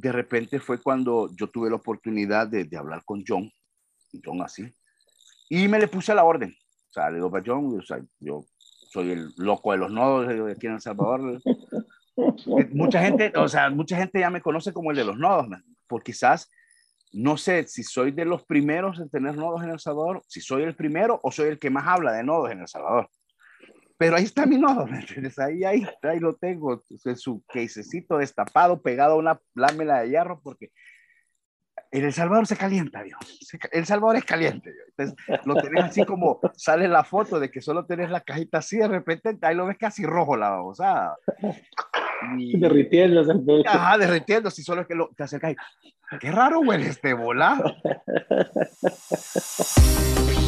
de repente fue cuando yo tuve la oportunidad de, de hablar con John, John así, y me le puse a la orden. O sea, le digo, para John, o sea, yo soy el loco de los nodos de aquí en El Salvador. Mucha gente, o sea, mucha gente ya me conoce como el de los nodos, por quizás no sé si soy de los primeros en tener nodos en El Salvador, si soy el primero o soy el que más habla de nodos en El Salvador. Pero ahí está mi nodo, ¿me entiendes? Ahí, ahí, ahí lo tengo, en su casecito destapado, pegado a una lámina de hierro, porque en El Salvador se calienta, Dios. El Salvador es caliente. Dios. Entonces, lo tenés así como sale la foto de que solo tenés la cajita así, de repente ahí lo ves casi rojo la babosada. Y... Derritiéndose. Ajá, derritiendo, si solo es que lo, te acercas y, qué raro huele este bola.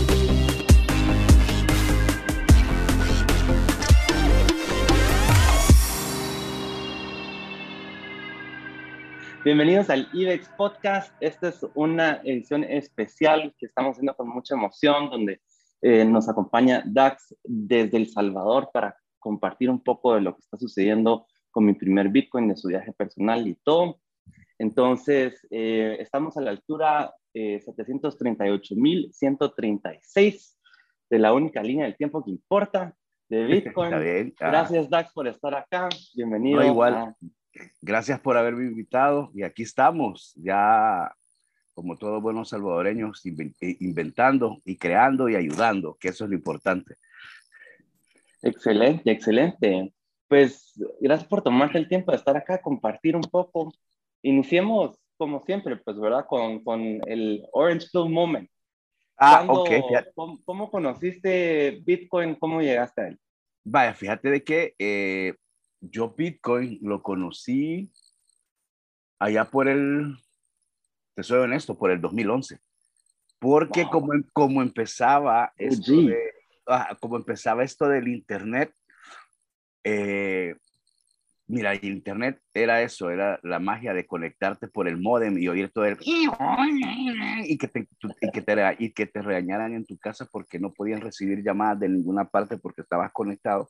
Bienvenidos al IBEX Podcast. Esta es una edición especial que estamos haciendo con mucha emoción, donde eh, nos acompaña Dax desde El Salvador para compartir un poco de lo que está sucediendo con mi primer Bitcoin, de su viaje personal y todo. Entonces, eh, estamos a la altura eh, 738.136 de la única línea del tiempo que importa de Bitcoin. Ah. Gracias, Dax, por estar acá. Bienvenido. No, igual. Gracias por haberme invitado y aquí estamos, ya como todos buenos salvadoreños, eh, inventando y creando y ayudando, que eso es lo importante. Excelente, excelente. Pues gracias por tomarte el tiempo de estar acá, compartir un poco. Iniciemos, como siempre, pues, ¿verdad? Con, con el Orange Blue Moment. Ah, ok. ¿cómo, ¿cómo, conociste Bitcoin? ¿Cómo llegaste a él? Vaya, fíjate de que eh, yo Bitcoin lo conocí allá por el, te soy honesto, por el 2011. Porque como, em, como empezaba esto ah, como empezaba esto del internet, eh, mira, el internet era eso, era la magia de conectarte por el modem y oír todo el y que te, y que te, y que te regañaran en tu casa porque no podían recibir llamadas de ninguna parte porque estabas conectado.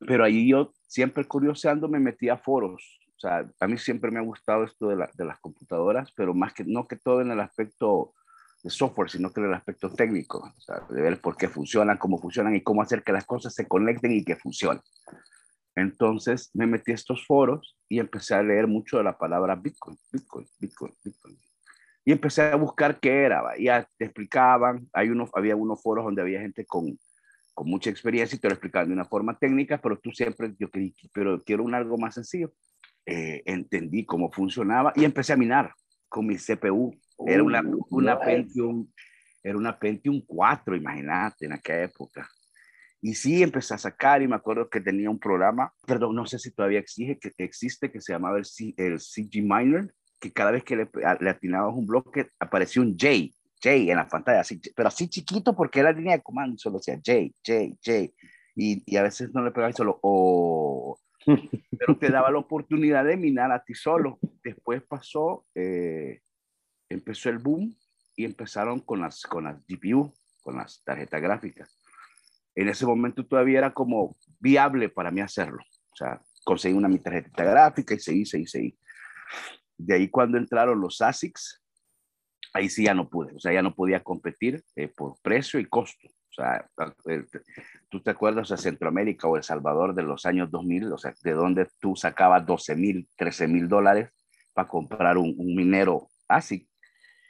Pero ahí yo siempre curioseando me metía a foros. O sea, a mí siempre me ha gustado esto de, de las computadoras, pero más que no que todo en el aspecto de software, sino que en el aspecto técnico, o sea, de ver por qué funcionan, cómo funcionan y cómo hacer que las cosas se conecten y que funcionen. Entonces me metí a estos foros y empecé a leer mucho de la palabra Bitcoin, Bitcoin, Bitcoin, Bitcoin. Y empecé a buscar qué era, ya te explicaban, hay unos, había unos foros donde había gente con, con mucha experiencia y te lo explicaban de una forma técnica, pero tú siempre, yo quería, pero quiero un algo más sencillo. Eh, entendí cómo funcionaba y empecé a minar con mi CPU. Era una, una Pentium, era una Pentium 4, imagínate, en aquella época. Y sí, empecé a sacar y me acuerdo que tenía un programa, perdón, no sé si todavía existe, que, existe, que se llamaba el, el CG Miner, que cada vez que le, le atinabas un bloque aparecía un J, J en la pantalla, así, pero así chiquito porque era línea de comando, solo decía J, J, J. Y, y a veces no le pegaba solo O. pero te daba la oportunidad de minar a ti solo. Después pasó, eh, empezó el boom y empezaron con las, con las GPU, con las tarjetas gráficas en ese momento todavía era como viable para mí hacerlo. O sea, conseguí una mi tarjeta gráfica y seguí, seguí, seguí. De ahí cuando entraron los ASICs, ahí sí ya no pude, o sea, ya no podía competir eh, por precio y costo. O sea, eh, tú te acuerdas de Centroamérica o El Salvador de los años 2000, o sea, de donde tú sacabas 12 mil, 13 mil dólares para comprar un, un minero ASIC.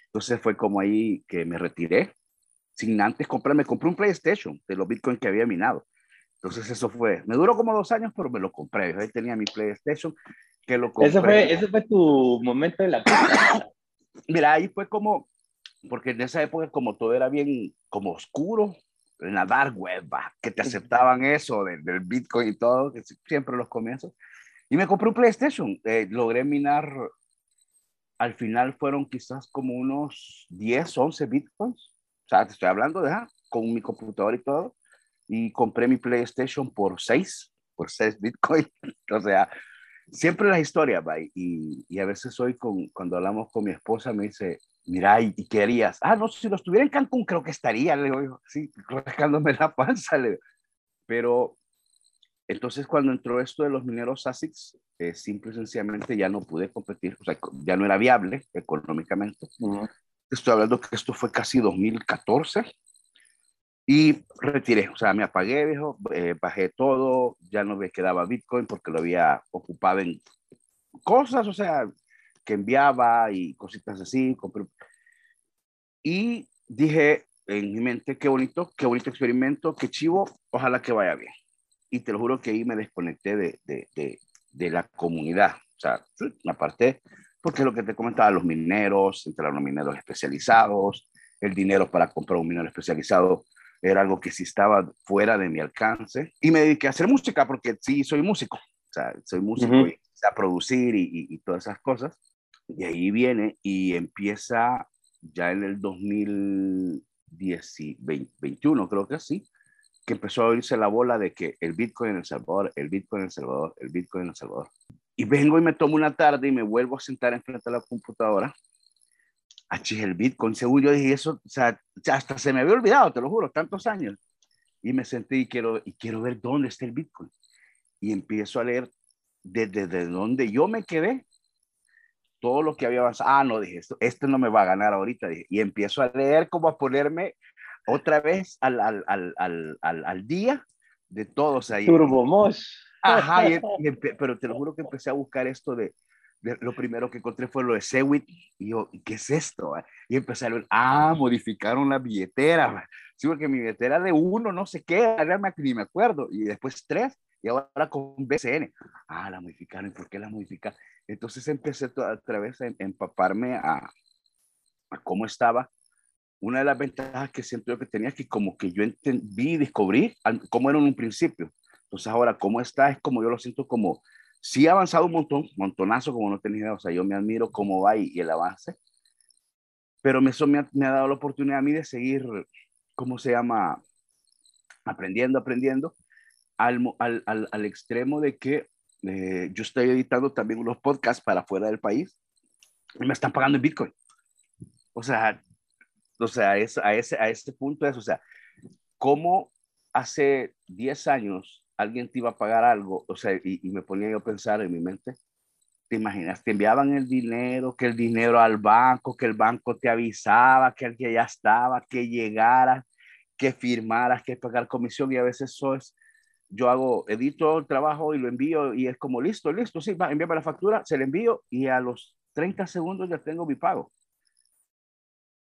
Entonces fue como ahí que me retiré sin antes comprarme, compré un PlayStation de los Bitcoin que había minado. Entonces eso fue, me duró como dos años, pero me lo compré. Ahí tenía mi PlayStation que lo compré. Ese fue, ese fue tu momento de la Mira, ahí fue como, porque en esa época como todo era bien como oscuro, en la dark web, que te aceptaban eso del, del Bitcoin y todo, que siempre los comienzos. Y me compré un PlayStation. Eh, logré minar, al final fueron quizás como unos 10, 11 Bitcoins o sea, te estoy hablando de, ah, con mi computador y todo. Y compré mi PlayStation por 6, por 6 Bitcoin. o sea, siempre las historias, va. Y, y, a veces hoy con, cuando hablamos con mi esposa me dice, mira, ¿y, qué harías? Ah, no, si lo estuviera en Cancún creo que estaría, le digo, sí, rascándome la panza, le Pero entonces, cuando entró esto de los mineros ASICs, eh, simple y sencillamente ya no pude competir, o sea, ya no era viable económicamente. Estoy hablando que esto fue casi 2014 y retiré, o sea, me apagué, viejo, eh, bajé todo, ya no me quedaba Bitcoin porque lo había ocupado en cosas, o sea, que enviaba y cositas así. Y dije en mi mente, qué bonito, qué bonito experimento, qué chivo, ojalá que vaya bien y te lo juro que ahí me desconecté de, de, de, de la comunidad. O sea, me aparté porque es lo que te comentaba, los mineros, entraron los mineros especializados, el dinero para comprar un minero especializado era algo que sí estaba fuera de mi alcance y me dediqué a hacer música porque sí soy músico, o sea, soy músico y a producir y, y, todas esas cosas. Y ahí viene y empieza ya en el 2021, creo que sí, que empezó a oírse la bola de que el Bitcoin en El Salvador, el Bitcoin en El Salvador, el Bitcoin en El Salvador. Y vengo y me tomo una tarde y me vuelvo a sentar enfrente de la computadora. Achis, el Bitcoin, según yo dije eso, o sea, hasta se me había olvidado, te lo juro, tantos años. Y me senté y quiero, y quiero ver dónde está el Bitcoin. Y empiezo a leer desde, desde donde yo me quedé, todo lo que había avanzado. Ah, no, dije, esto, este no me va a ganar ahorita. Dije. Y empiezo a leer, como a ponerme otra vez al, al, al, al día de todos ahí. Turbomosh. Ajá, pero te lo juro que empecé a buscar esto de, lo primero que encontré fue lo de Segwit y yo, ¿qué es esto? Y empecé a ver, ah, modificaron la billetera. Sí, porque mi billetera de uno, no sé qué, ni me acuerdo. Y después tres, y ahora con BCN. Ah, la modificaron, ¿por qué la modificaron? Entonces empecé otra vez a empaparme a, a cómo estaba una de las ventajas que siento yo que tenía es que como que yo entendí y descubrí cómo era en un principio. Entonces ahora, cómo está, es como yo lo siento como, sí ha avanzado un montón, montonazo, como no tenía idea, o sea, yo me admiro cómo va y, el avance, pero eso me ha, me ha, dado la oportunidad a mí de seguir, ¿cómo se llama? Aprendiendo, aprendiendo, al, al, al, al extremo de que eh, yo estoy editando también unos podcasts para fuera del país y me están pagando en Bitcoin. O sea, o sea, es, a, ese, a ese punto es, o sea, ¿cómo hace 10 años alguien te iba a pagar algo? O sea, y, me ponía yo a pensar en mi mente, ¿te imaginas? Te enviaban el dinero, que el dinero al banco, que el banco te avisaba, que alguien ya estaba, que llegara, que firmaras, que pagar comisión y a veces eso es, yo hago, edito el trabajo y lo envío y es como listo, listo, sí, va, envíame la factura, se la envío y a los 30 segundos ya tengo mi pago.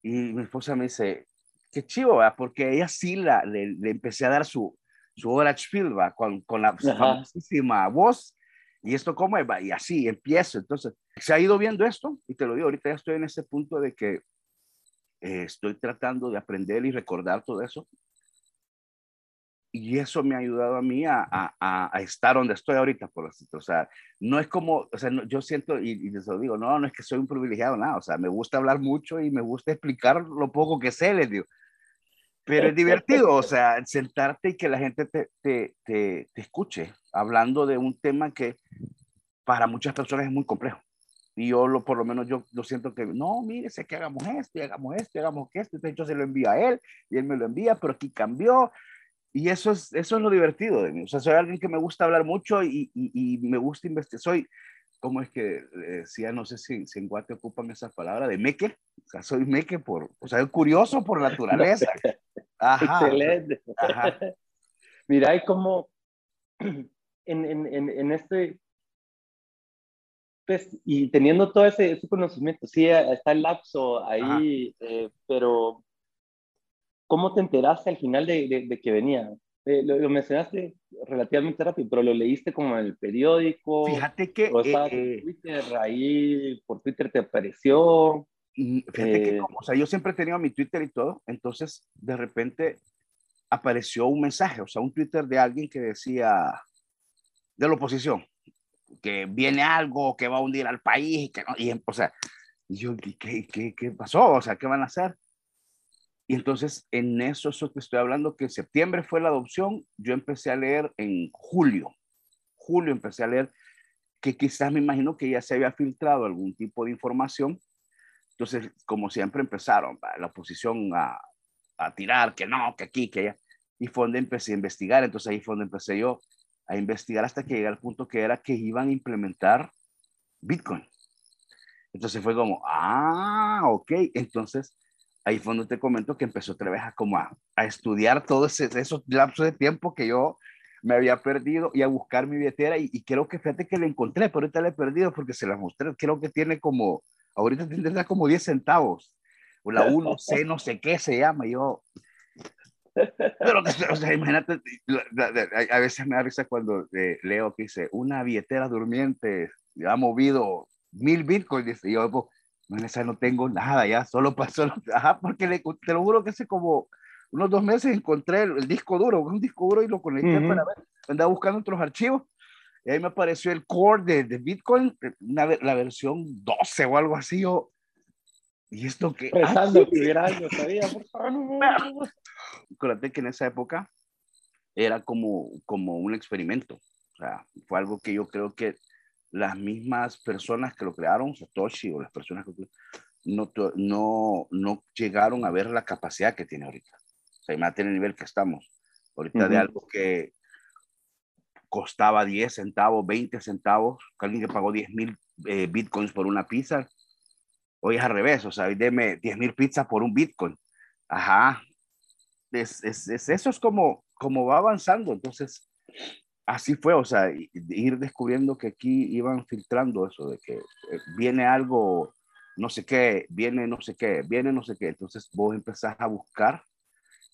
Y mi esposa me dice, qué chivo, porque ella sí la, le, empecé a dar su, su hora ¿va? Con, con la famosísima voz. Y esto cómo va, y así empiezo. Entonces, se ha ido viendo esto, y te lo digo, ahorita ya estoy en ese punto de que eh, estoy tratando de aprender y recordar todo eso y eso me ha ayudado a mí a, a, a, estar donde estoy ahorita, por O sea, no es como, o sea, yo siento, y, y, les lo digo, no, no es que soy un privilegiado, nada, o sea, me gusta hablar mucho y me gusta explicar lo poco que sé, les digo. Pero es divertido, o sea, sentarte y que la gente te, te, te, te escuche hablando de un tema que para muchas personas es muy complejo. Y yo, lo, por lo menos, yo lo siento que, no, mire, sé que hagamos esto, y hagamos esto, y hagamos esto. Entonces yo se lo envío a él, y él me lo envía, pero aquí cambió, y eso es, eso es lo divertido de mí. O sea, soy alguien que me gusta hablar mucho y, y, me gusta investigar. Soy, ¿cómo es que decía? No sé si, si en Guate ocupan esa palabra de meque. O sea, soy meque por, o sea, curioso por naturaleza. Ajá. Excelente. Ajá. Mira, hay como en, en, en, este, pues, y teniendo todo ese, ese conocimiento, sí, está el lapso ahí, eh, pero ¿Cómo te enteraste al final de, de, que venía? Eh, lo, mencionaste relativamente rápido, pero lo leíste como en el periódico. Fíjate que. O eh, eh, Twitter, ahí por Twitter te apareció. Fíjate que, como, o sea, yo siempre he tenido mi Twitter y todo, entonces de repente apareció un mensaje, o sea, un Twitter de alguien que decía de la oposición, que viene algo que va a hundir al país, que no, y, o sea, yo, ¿qué, qué, qué pasó? O sea, ¿qué van a hacer? Y entonces en eso, eso te estoy hablando, que en septiembre fue la adopción, yo empecé a leer en julio, julio empecé a leer que quizás me imagino que ya se había filtrado algún tipo de información. Entonces, como siempre empezaron la oposición a, a tirar, que no, que aquí, que allá. Y fue donde empecé a investigar, entonces ahí fue donde empecé yo a investigar hasta que llegué al punto que era que iban a implementar Bitcoin. Entonces fue como, ah, ok. Entonces ahí fue donde te comento que empezó otra vez a, como a, estudiar todos esos lapsos de tiempo que yo me había perdido y a buscar mi billetera y, creo que fíjate que la encontré, pero ahorita la he perdido porque se la mostré, creo que tiene como, ahorita tendrá como 10 centavos, o la 1C, no sé qué se llama, yo... Pero, o sea, imagínate, a veces me da risa cuando eh, leo que dice, una billetera durmiente ha movido mil bitcoins, y yo, pues, no, esa no tengo nada, ya solo pasó, ajá, porque le, te lo juro que hace como unos dos meses encontré el, disco duro, un disco duro y lo conecté para ver, andaba buscando otros archivos, y ahí me apareció el core de, de Bitcoin, una, la versión 12 o algo así, yo, ¿y esto qué? Pensando que hubiera algo todavía, por favor. Acuérdate que en esa época era como, como un experimento, o sea, fue algo que yo creo que las mismas personas que lo crearon, Satoshi o las personas que no, no, no llegaron a ver la capacidad que tiene ahorita. O sea, imagínate el nivel que estamos. Ahorita de algo que costaba 10 centavos, 20 centavos, alguien que pagó 10 mil eh, bitcoins por una pizza, hoy es al revés, o sea, deme 10 mil pizzas por un bitcoin. Ajá. Es, es, es, eso es como, como va avanzando. Entonces, así fue, o sea, ir descubriendo que aquí iban filtrando eso, de que eh, viene algo, no sé qué, viene no sé qué, viene no sé qué. Entonces vos empezás a buscar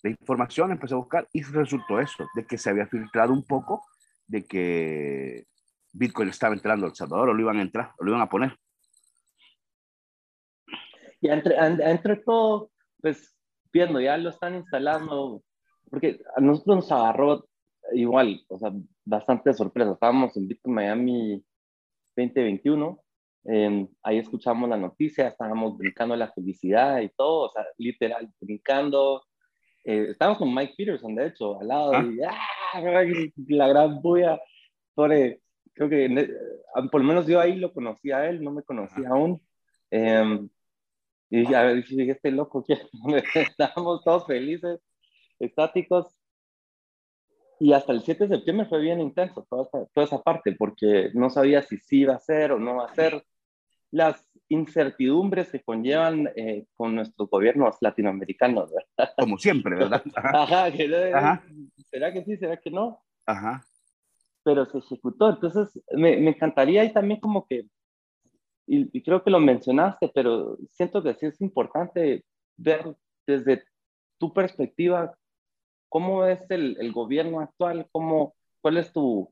la información, empecé a buscar y resultó eso, de que se había filtrado un poco de que Bitcoin estaba entrando a El Salvador o lo iban a entrar, o lo iban a poner. Y entre, entre todo, pues viendo, ya lo están instalando, porque a nosotros nos agarró igual, o sea, bastante sorpresa. Estábamos en Bitcoin Miami 2021, em, ahí escuchamos la noticia, estábamos brincando la felicidad y todo, o sea, literal, brincando. Eh, estábamos con Mike Peterson, de hecho, al lado, ¿Ah? y ¡ah! la gran bulla. Sobre, creo que por lo menos yo ahí lo conocía a él, no me conocía aún. Eh, y dije, a ver, dije, este loco, estábamos todos felices, estáticos, y hasta el 7 de septiembre fue bien intenso toda esa, toda esa parte, porque no sabía si sí iba a ser o no va a ser. Las incertidumbres que conllevan eh, con nuestros gobiernos latinoamericanos, ¿verdad? Como siempre, ¿verdad? Ajá. ¿Será que sí? ¿Será que no? Ajá. Pero se ejecutó. Entonces, me, me encantaría y también como que, y, y, creo que lo mencionaste, pero siento que sí es importante ver desde tu perspectiva ¿Cómo es el, el gobierno actual? ¿Cómo, ¿Cuál es tu,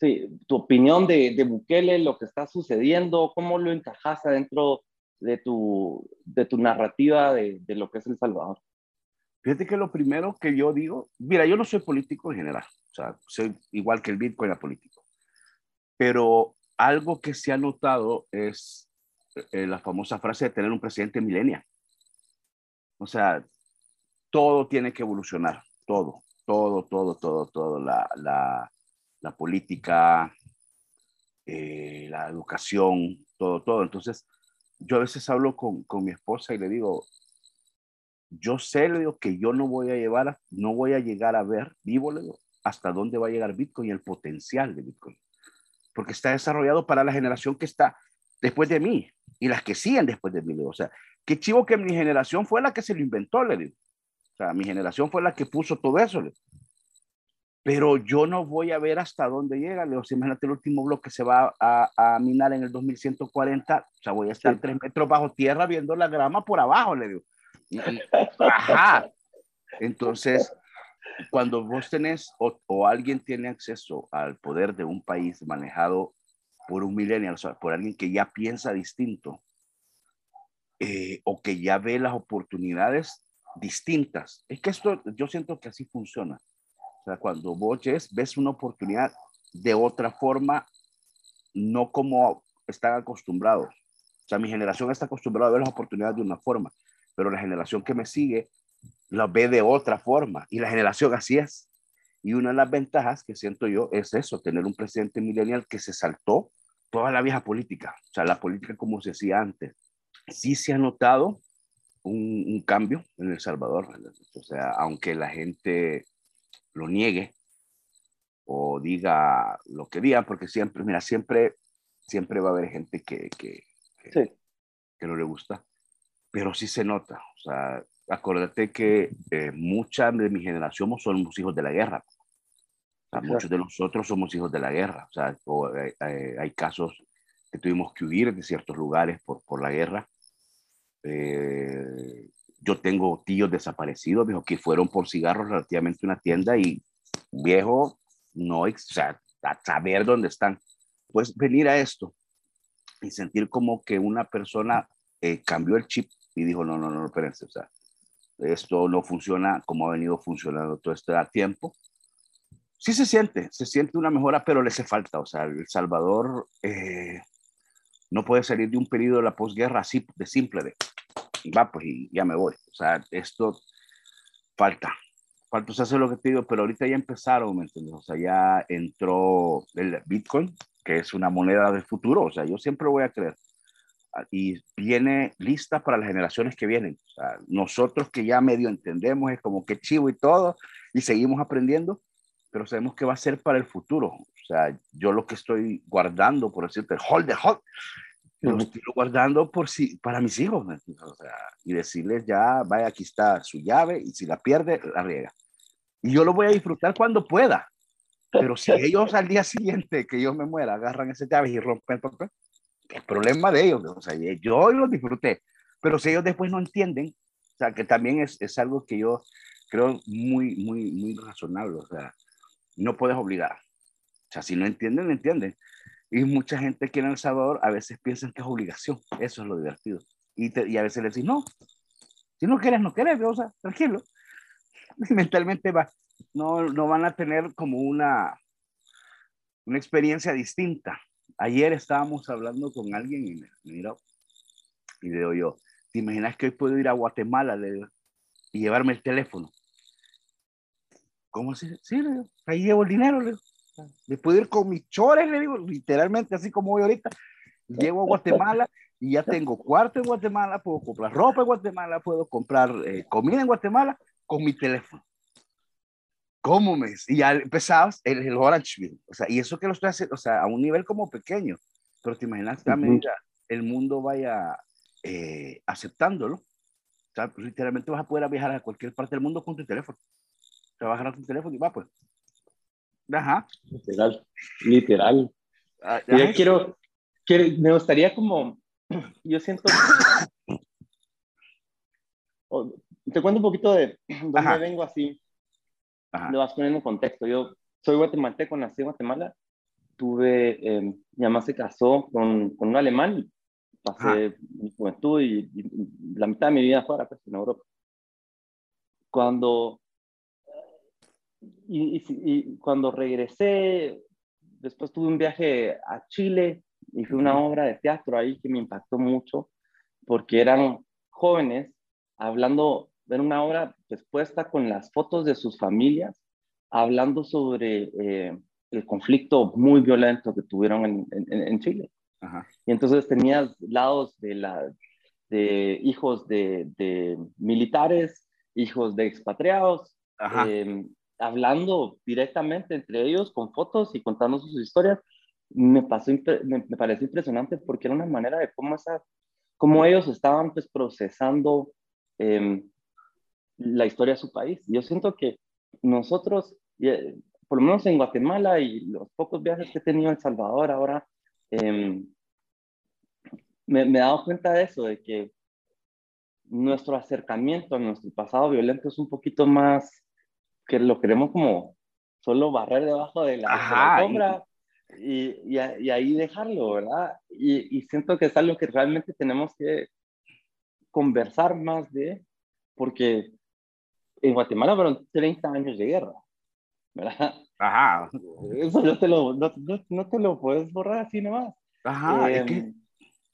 sí, tu opinión de, de, Bukele, lo que está sucediendo? ¿Cómo lo encajas adentro de tu, de tu narrativa de, de lo que es El Salvador? Fíjate que lo primero que yo digo, mira, yo no soy político en general, o sea, soy igual que el Bitcoin era político, pero algo que se ha notado es eh, la famosa frase de tener un presidente milenia. O sea, todo tiene que evolucionar todo, todo, todo, todo, todo, la, la, la política, eh, la educación, todo, todo. Entonces, yo a veces hablo con, con, mi esposa y le digo, yo sé, le digo, que yo no voy a llevar, no voy a llegar a ver vivo, le digo, hasta dónde va a llegar Bitcoin y el potencial de Bitcoin. Porque está desarrollado para la generación que está después de mí y las que siguen después de mí. O sea, qué chivo que mi generación fue la que se lo inventó, le digo. O sea, mi generación fue la que puso todo eso. Pero yo no voy a ver hasta dónde llega. Leo, si imagínate el último bloque se va a, a, minar en el 2140. O sea, voy a estar tres metros bajo tierra viendo la grama por abajo, le digo. Ajá. Entonces, cuando vos tenés o, o, alguien tiene acceso al poder de un país manejado por un millennial, o sea, por alguien que ya piensa distinto eh, o que ya ve las oportunidades distintas. Es que esto, yo siento que así funciona. O sea, cuando vos ves una oportunidad de otra forma, no como están acostumbrados. O sea, mi generación está acostumbrada a ver las oportunidades de una forma, pero la generación que me sigue la ve de otra forma y la generación así es. Y una de las ventajas que siento yo es eso, tener un presidente millennial que se saltó toda la vieja política, o sea, la política como se hacía antes. Sí se ha notado un, cambio en El Salvador. O sea, aunque la gente lo niegue, o diga lo que diga, porque siempre, mira, siempre, siempre va a haber gente que, que, que, no le gusta, pero sí se nota. O sea, acuérdate que eh, mucha de mi generación somos hijos de la guerra. Muchos de nosotros somos hijos de la guerra. O sea, eh, eh, hay casos que tuvimos que huir de ciertos lugares por, por la guerra. Eh, yo tengo tíos desaparecidos, viejo, que fueron por cigarros relativamente a una tienda y viejo, no, o sea, a saber dónde están. Pues venir a esto y sentir como que una persona eh, cambió el chip y dijo, no, no, no, espérense, o sea, esto no funciona como ha venido funcionando todo este tiempo. Sí se siente, se siente una mejora, pero le hace falta, o sea, El Salvador eh, no puede salir de un periodo de la posguerra así de simple, de va, pues y ya me voy. O sea, esto falta. Falta, o sea, lo que te digo, pero ahorita ya empezaron, ¿me entiendes? O sea, ya entró el Bitcoin, que es una moneda del futuro, o sea, yo siempre voy a creer. Y viene lista para las generaciones que vienen. O sea, nosotros que ya medio entendemos, es como que chivo y todo, y seguimos aprendiendo, pero sabemos que va a ser para el futuro. O sea, yo lo que estoy guardando, por decirte, hold the hold, lo estoy guardando por si, para mis hijos, o sea, y decirles ya, vaya, aquí está su llave, y si la pierde, la riega. Y yo lo voy a disfrutar cuando pueda. Pero si ellos al día siguiente que yo me muera agarran ese llave y rompen el papel, el problema de ellos. O sea, yo lo disfruté. Pero si ellos después no entienden, o sea, que también es, es algo que yo creo muy, muy, muy razonable. O sea, no puedes obligar. O sea, si no entienden, no entienden. Y mucha gente aquí en El Salvador a veces piensa que es obligación. Eso es lo divertido. Y, y a veces le dicen, no, si no quieres, no quieres, o sea, tranquilo. mentalmente va, no, no van a tener como una, una experiencia distinta. Ayer estábamos hablando con alguien y me, miró y le digo yo, ¿te imaginas que hoy puedo ir a Guatemala le y llevarme el teléfono? ¿Cómo así? Sí, le ahí llevo el dinero, le digo. Me puedo ir con mis chores, le digo, literalmente así como voy ahorita. Llego a Guatemala y ya tengo cuarto en Guatemala, puedo comprar ropa en Guatemala, puedo comprar eh, comida en Guatemala con mi teléfono. ¿Cómo me? Y ya empezabas el, el Orange O sea, y eso que lo estoy haciendo, o sea, a un nivel como pequeño. Pero te imaginas que a medida el mundo vaya eh, aceptándolo. O sea, pues, literalmente vas a poder viajar a cualquier parte del mundo con tu teléfono. A agarrar tu teléfono y va, pues. Ajá. Literal, literal. Ah, yo quiero, quiero, me gustaría como, yo siento, te cuento un poquito de dónde vengo así, lo vas poniendo en contexto. Yo soy guatemalteco, nací en Guatemala, tuve, eh, mi mamá se casó con, con un alemán, pasé mi juventud y, la mitad de mi vida fuera, pues, en Europa. Cuando y, cuando regresé, después tuve un viaje a Chile y fue una obra de teatro ahí que me impactó mucho porque eran jóvenes hablando, de una obra expuesta con las fotos de sus familias, hablando sobre eh, el conflicto muy violento que tuvieron en, en, Chile. Y entonces tenías lados de, la, de hijos de, de militares, hijos de expatriados, eh, hablando directamente entre ellos con fotos y contando sus historias, me, pasó, me, me pareció impresionante porque era una manera de cómo, ellos estaban pues, procesando em, la historia de su país. Yo siento que nosotros, eh, por lo menos en Guatemala y los pocos viajes que he tenido en El Salvador ahora, em, me, me he dado cuenta de eso, de que nuestro acercamiento a nuestro pasado violento es un poquito más que lo queremos como solo barrer debajo de la, sombra y, y, ahí dejarlo, ¿verdad? Y, y, siento que es algo que realmente tenemos que conversar más de, porque en Guatemala fueron 30 años de guerra, ¿verdad? Ajá. Eso no te lo, no, no, te lo puedes borrar así nomás. Ajá, em,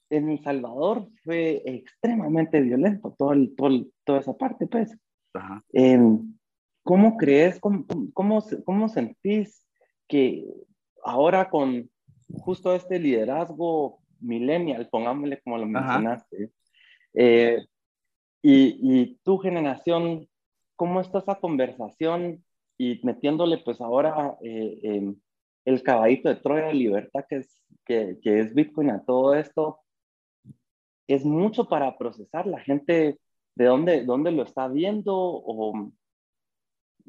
En El Salvador fue extremadamente violento todo el, todo toda esa parte, pues. Ajá. Em, ¿Cómo crees, cómo, cómo, cómo sentís que ahora con justo este liderazgo millennial, pongámosle como lo mencionaste, eh, y, y, tu generación, ¿cómo está esa conversación y metiéndole pues ahora eh, em, el caballito de Troya de libertad que es, que, que es Bitcoin a todo esto, es mucho para procesar. La gente de dónde, dónde lo está viendo o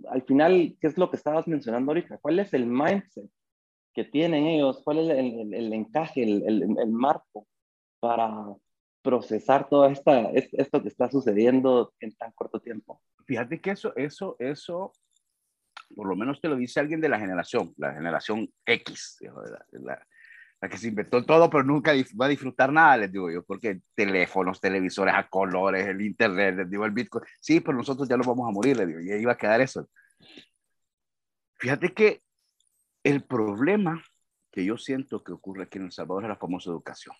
al final, ¿qué es lo que estabas mencionando ahorita? ¿Cuál es el mindset que tienen ellos? ¿Cuál es el, encaje, el, el, marco para procesar todo esta, esto que está sucediendo en tan corto tiempo? Fíjate que eso, eso, eso, por lo menos te lo dice alguien de la generación, la generación X, la, la que se inventó todo, pero nunca va a disfrutar nada, les digo yo, porque teléfonos, televisores a colores, el internet, les digo, el Bitcoin, sí, pero nosotros ya nos vamos a morir, les digo, y ahí va a quedar eso. Fíjate que el problema que yo siento que ocurre aquí en El Salvador es la famosa educación.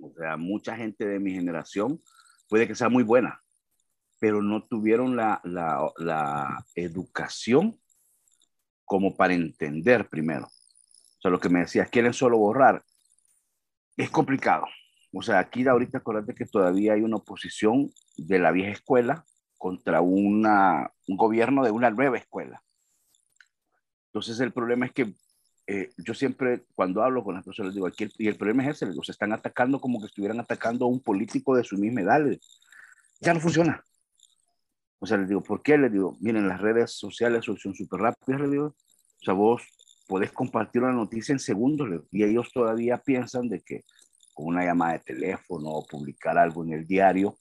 O sea, mucha gente de mi generación puede que sea muy buena, pero no tuvieron la, la, la educación como para entender primero o sea, lo que me decías, quieren solo borrar. Es complicado. O sea, aquí ahorita acuérdate que todavía hay una oposición de la vieja escuela contra una, un gobierno de una nueva escuela. Entonces el problema es que eh, yo siempre cuando hablo con las personas digo, aquí el, y el problema es ese, los están atacando como que estuvieran atacando a un político de su misma edad. Ya no funciona. O sea, les digo, ¿por qué? Les digo, miren, las redes sociales son súper rápidas, les digo. O sea, vos podés compartir una noticia en segundos y ellos todavía piensan de que con una llamada de teléfono o publicar algo en el diario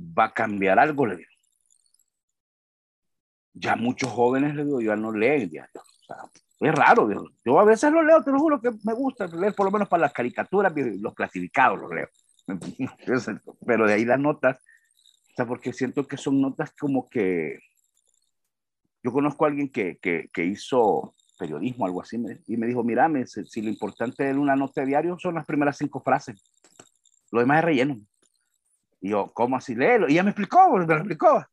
va a cambiar algo, le digo. Ya muchos jóvenes, le digo, ya no leen diario. es raro, yo a veces lo leo, te lo juro que me gusta leer por lo menos para las caricaturas, los clasificados los leo. Pero de ahí las notas, o sea, porque siento que son notas como que... Yo conozco a alguien que, que, que hizo periodismo, algo así, y me dijo, mira, si lo importante de una nota de diario son las primeras cinco frases, lo demás es relleno. Y yo, ¿cómo así? Léelo. Y ella me explicó, me lo explicó.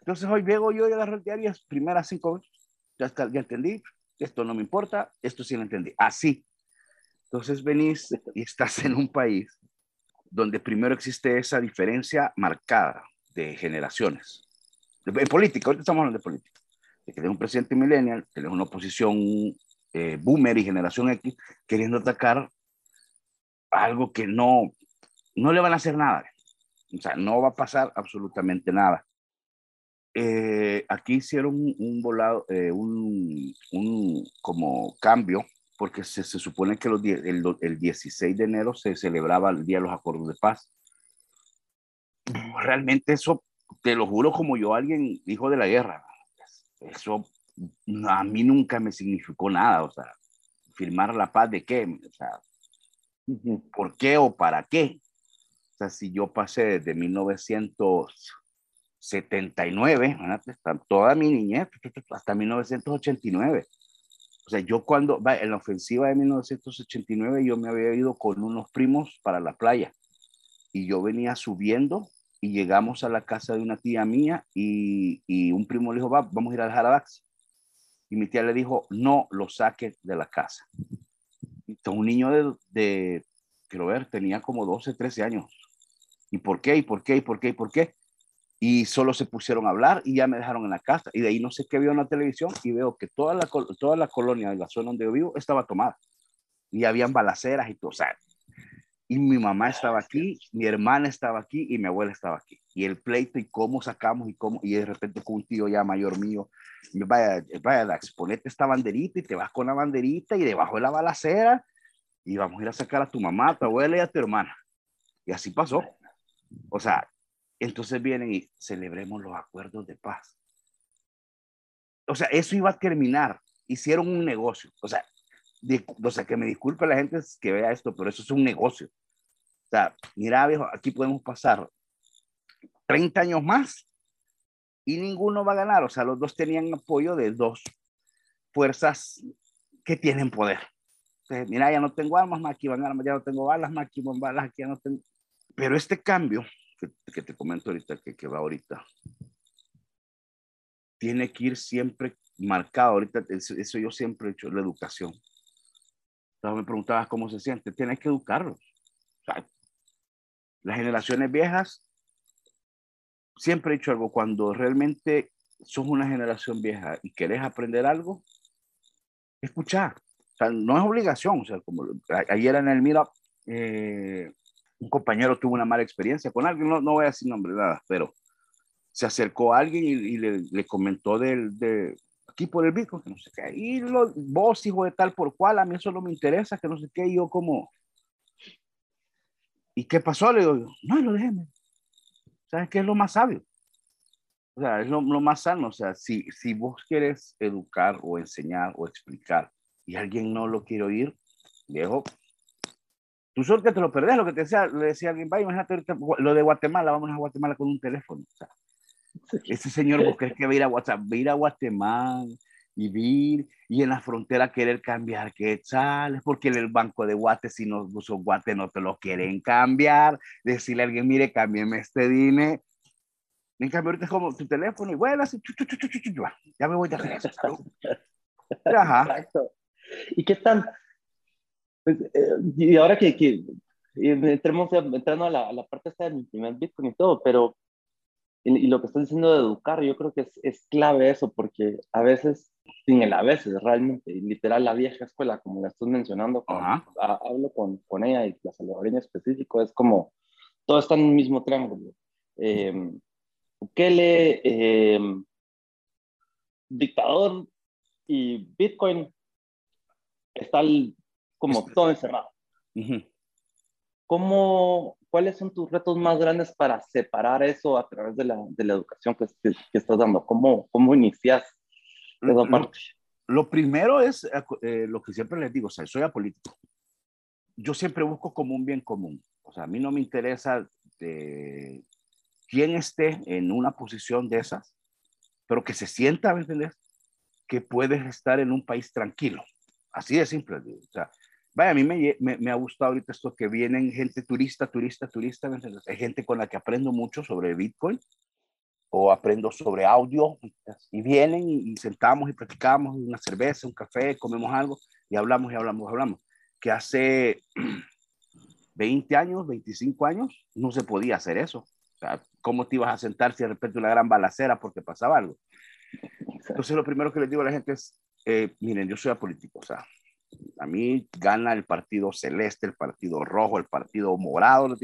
Entonces hoy llego yo y agarro el diario, las primeras cinco, ya, ya entendí, esto no me importa, esto sí lo entendí. Así. Entonces venís y estás en un país donde primero existe esa diferencia marcada de generaciones. De, política, ahorita estamos hablando de política que tenés un presidente millennial, tenés una oposición eh, boomer y generación X queriendo atacar algo que no, no le van a hacer nada. O sea, no va a pasar absolutamente nada. Eh, aquí hicieron un, volado, eh, un, un, como cambio, porque se, se supone que los, el, el 16 de enero se celebraba el Día de los Acuerdos de Paz. Realmente eso, te lo juro como yo, alguien hijo de la guerra, eso a mí nunca me significó nada, o sea, firmar la paz de qué, o sea, ¿por qué o para qué? O sea, si yo pasé desde 1979, toda mi niñez, hasta 1989. O sea, yo cuando, en la ofensiva de 1989, yo me había ido con unos primos para la playa y yo venía subiendo y llegamos a la casa de una tía mía y, un primo le dijo, Va, vamos a ir al Jarabax. Y mi tía le dijo, no lo saque de la casa. Entonces, un niño de, de, quiero ver, tenía como 12, 13 años. ¿Y por qué? ¿Y por qué? ¿Y por qué? ¿Y por qué? Y solo se pusieron a hablar y ya me dejaron en la casa. Y de ahí no sé qué vio en la televisión y veo que toda la, toda la colonia de la zona donde yo vivo estaba tomada. Y habían balaceras y todo. O sea, y mi mamá estaba aquí, mi hermana estaba aquí y mi abuela estaba aquí. Y el pleito y cómo sacamos y cómo, y de repente con un tío ya mayor mío, vaya, vaya, exponete esta banderita y te vas con la banderita y debajo de la balacera y vamos a ir a sacar a tu mamá, a tu abuela y a tu hermana. Y así pasó. O sea, entonces vienen y celebremos los acuerdos de paz. O sea, eso iba a terminar. Hicieron un negocio. O sea, o sea, que me disculpe la gente que vea esto, pero eso es un negocio. O sea, mira, viejo, aquí podemos pasar 30 años más y ninguno va a ganar. O sea, los dos tenían apoyo de dos fuerzas que tienen poder. Entonces, mira, ya no tengo armas, más aquí van armas, ya no tengo balas, más aquí van balas, aquí ya no tengo. Pero este cambio que, que te comento ahorita, que, que va ahorita, tiene que ir siempre marcado. Ahorita, eso, eso yo siempre he hecho, la educación. Entonces me preguntabas cómo se siente. Tienes que educarlos. las generaciones viejas, siempre he dicho algo, cuando realmente sos una generación vieja y querés aprender algo, escucha. O sea, no es obligación. O sea, como ayer en el Mira, eh, un compañero tuvo una mala experiencia con alguien, no, no voy a decir nombre, nada, pero se acercó a alguien y, le, le, comentó del, de, aquí por el Bitcoin, que no sé qué, y lo, vos, hijo de tal por cual, a mí eso no me interesa, que no sé qué, y yo como, ¿y qué pasó? Le digo, no, lo déjeme. ¿Sabes qué es lo más sabio? O sea, es lo, lo, más sano. O sea, si, si vos quieres educar o enseñar o explicar y alguien no lo quiere oír, viejo, tú solo que te lo perdés. Lo que te decía, le decía alguien, vaya, imagínate lo de Guatemala, vamos a Guatemala con un teléfono. O sea, ese señor, ¿vos crees que va a ir a WhatsApp? Va a ir a Guatemala y vir y en la frontera querer cambiar quetzales, porque el banco de Guate, si no uso Guate, no te lo quieren cambiar. Decirle a alguien, mire, cámbiame este dinero. En cambio, ahorita es como tu teléfono y chu, chu, ya me voy a hacer eso. Ajá. Exacto. ¿Y qué tal? Pues, eh, y ahora que, que entremos entrando a la, a la parte esta primer Bitcoin y todo, pero y, lo que estás diciendo de educar, yo creo que es, es, clave eso, porque a veces, sin el a veces, realmente, literal, la vieja escuela, como la estás mencionando, hablo con, con, ella y la salvadoreña específico, es como, todo está en el mismo triángulo. Eh, Ukele, eh, dictador y Bitcoin, está como todo encerrado. ¿Cómo, ¿Cuáles son tus retos más grandes para separar eso a través de la, de la educación que, que, estás dando? ¿Cómo, cómo inicias esa parte? Lo, primero es eh, lo que siempre les digo, o sea, soy apolítico. Yo siempre busco como un bien común. O sea, a mí no me interesa de quién esté en una posición de esas, pero que se sienta, ¿me entiendes? Que puedes estar en un país tranquilo. Así de simple. O sea, vaya, a mí me, me, ha gustado ahorita esto que vienen gente turista, turista, turista. Hay gente con la que aprendo mucho sobre Bitcoin o aprendo sobre audio y vienen y, sentamos y platicamos una cerveza, un café, comemos algo y hablamos y hablamos y hablamos. Que hace 20 años, 25 años, no se podía hacer eso. O sea, ¿cómo te ibas a sentar si de repente una gran balacera porque pasaba algo? Entonces, lo primero que les digo a la gente es, eh, miren, yo soy apolítico, o sea, a mí gana el partido celeste, el partido rojo, el partido morado.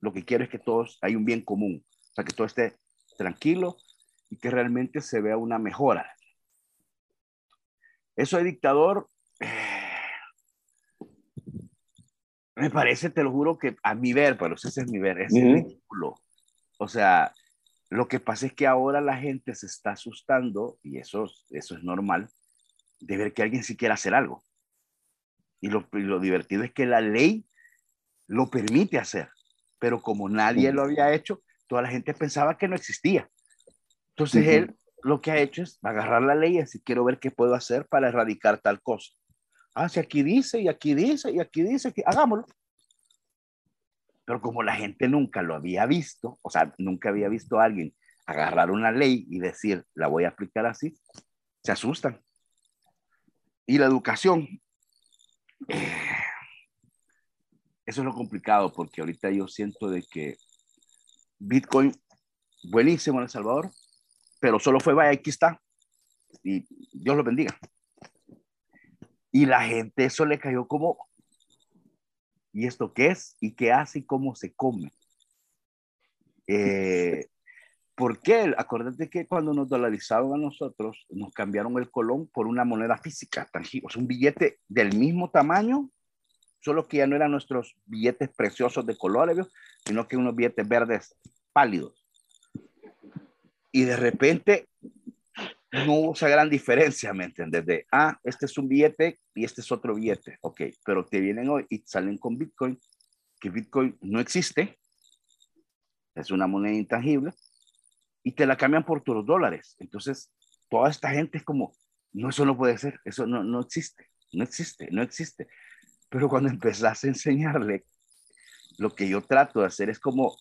Lo que quiero es que todos, hay un bien común, o sea, que todo esté tranquilo y que realmente se vea una mejora. Eso de dictador, me parece, te lo juro que a mi ver, pero ese es mi ver, es ridículo. O sea, lo que pasa es que ahora la gente se está asustando, y eso, eso es normal, de ver que alguien sí quiera hacer algo. Y lo, lo divertido es que la ley lo permite hacer, pero como nadie lo había hecho, toda la gente pensaba que no existía. Entonces él lo que ha hecho es agarrar la ley y decir, quiero ver qué puedo hacer para erradicar tal cosa. Ah, si aquí dice, y aquí dice, y aquí dice, que hagámoslo. Pero como la gente nunca lo había visto, o sea, nunca había visto a alguien agarrar una ley y decir, la voy a aplicar así, se asustan. Y la educación, eh, eso es lo complicado, porque ahorita yo siento de que Bitcoin, buenísimo en El Salvador, pero solo fue, vaya, aquí está, y Dios lo bendiga. Y la gente eso le cayó como, ¿y esto qué es? ¿Y qué hace y cómo se come? Eh, ¿Por qué? Acordate que cuando nos dolarizaron a nosotros, nos cambiaron el colón por una moneda física, tangible, un billete del mismo tamaño, solo que ya no eran nuestros billetes preciosos de colores, sino que unos billetes verdes pálidos. Y de repente no hubo esa gran diferencia, ¿me entiendes? De, ah, este es un billete y este es otro billete, ok, pero te vienen hoy y salen con Bitcoin, que Bitcoin no existe, es una moneda intangible, y te la cambian por tus dólares. Entonces, toda esta gente es como, no, eso no puede ser, eso no, no existe, no existe, no existe. Pero cuando empezás a enseñarle, lo que yo trato de hacer es como,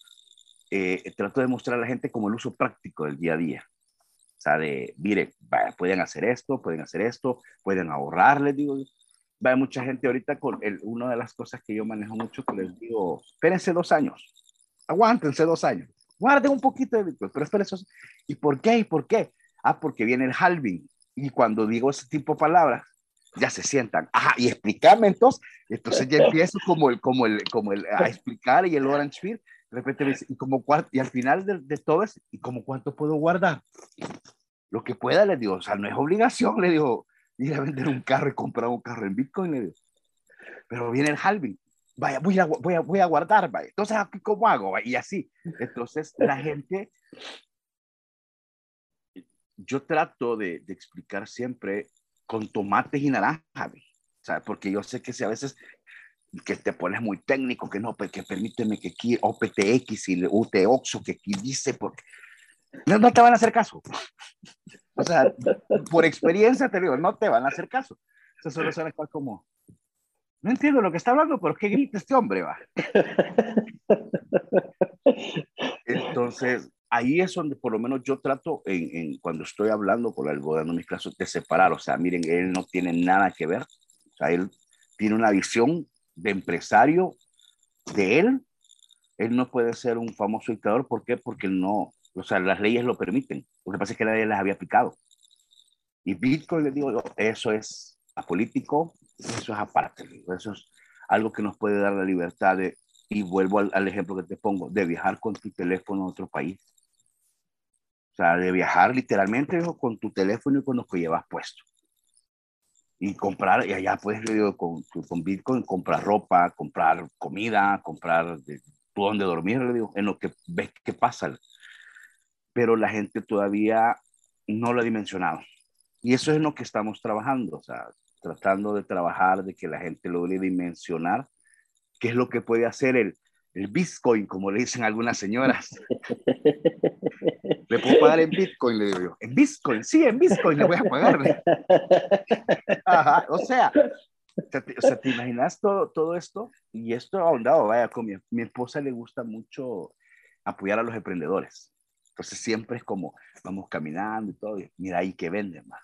eh, trato de mostrar a la gente como el uso práctico del día a día. O sea, de, mire, pueden hacer esto, pueden hacer esto, pueden ahorrar, les digo. Va mucha gente ahorita con el, una de las cosas que yo manejo mucho, que les digo, espérense dos años, aguántense dos años, guarden un poquito de Bitcoin, pero espérense. ¿Y por qué? ¿Y por qué? Ah, porque viene el halving. Y cuando digo ese tipo de palabras, ya se sientan. Ajá, y explícame entonces. Entonces ya empiezo como el, como el, como el, a explicar y el Orange Fear. De repente me dice, ¿y, como y al final de, todo ¿y como cuánto puedo guardar? Lo que pueda, le digo, o sea, no es obligación, le digo, ir a vender un carro y comprar un carro en Bitcoin, le digo. Pero viene el halving. Vaya, voy a, voy a, voy a guardar, vaya. Entonces, ¿cómo hago? Y así. Entonces, la gente, yo trato de, de explicar siempre con tomates y naranja, sea, porque yo sé que si a veces que te pones muy técnico, que no, pues, que permíteme que aquí OPTX y UTOXO, que aquí dice, porque no, no, te van a hacer caso. O sea, por experiencia te digo, no te van a hacer caso. Eso solo suena como, no entiendo lo que está hablando, pero ¿qué grita este hombre? Va? Entonces, ahí es donde por lo menos yo trato, en, en, cuando estoy hablando con algo, dando mis clases, de separar. O sea, miren, él no tiene nada que ver. O sea, él tiene una visión de empresario de él. Él no puede ser un famoso dictador. ¿Por qué? Porque no, o sea, las leyes lo permiten. Lo que pasa es que nadie las había picado. Y Bitcoin, le digo yo, eso es apolítico, eso es aparte. Eso es algo que nos puede dar la libertad de, y vuelvo al, al ejemplo que te pongo, de viajar con tu teléfono a otro país o sea, de viajar literalmente con tu teléfono y con lo que llevas puesto. Y comprar, y allá puedes, digo, con, con Bitcoin, comprar ropa, comprar comida, comprar de, tú donde dormir, le digo, en lo que ves que pasa. Pero la gente todavía no lo ha dimensionado. Y eso es en lo que estamos trabajando, o sea, tratando de trabajar de que la gente logre dimensionar qué es lo que puede hacer el, el Bitcoin, como le dicen algunas señoras. Le puedo pagar en Bitcoin, le digo yo. En Bitcoin, sí, en Bitcoin le voy a pagarle. Ajá, o sea, o sea, ¿te imaginas todo, todo esto? Y esto ahondado, vaya, con mi, mi esposa le gusta mucho apoyar a los emprendedores. Entonces siempre es como, vamos caminando y todo, y mira ahí que vende más.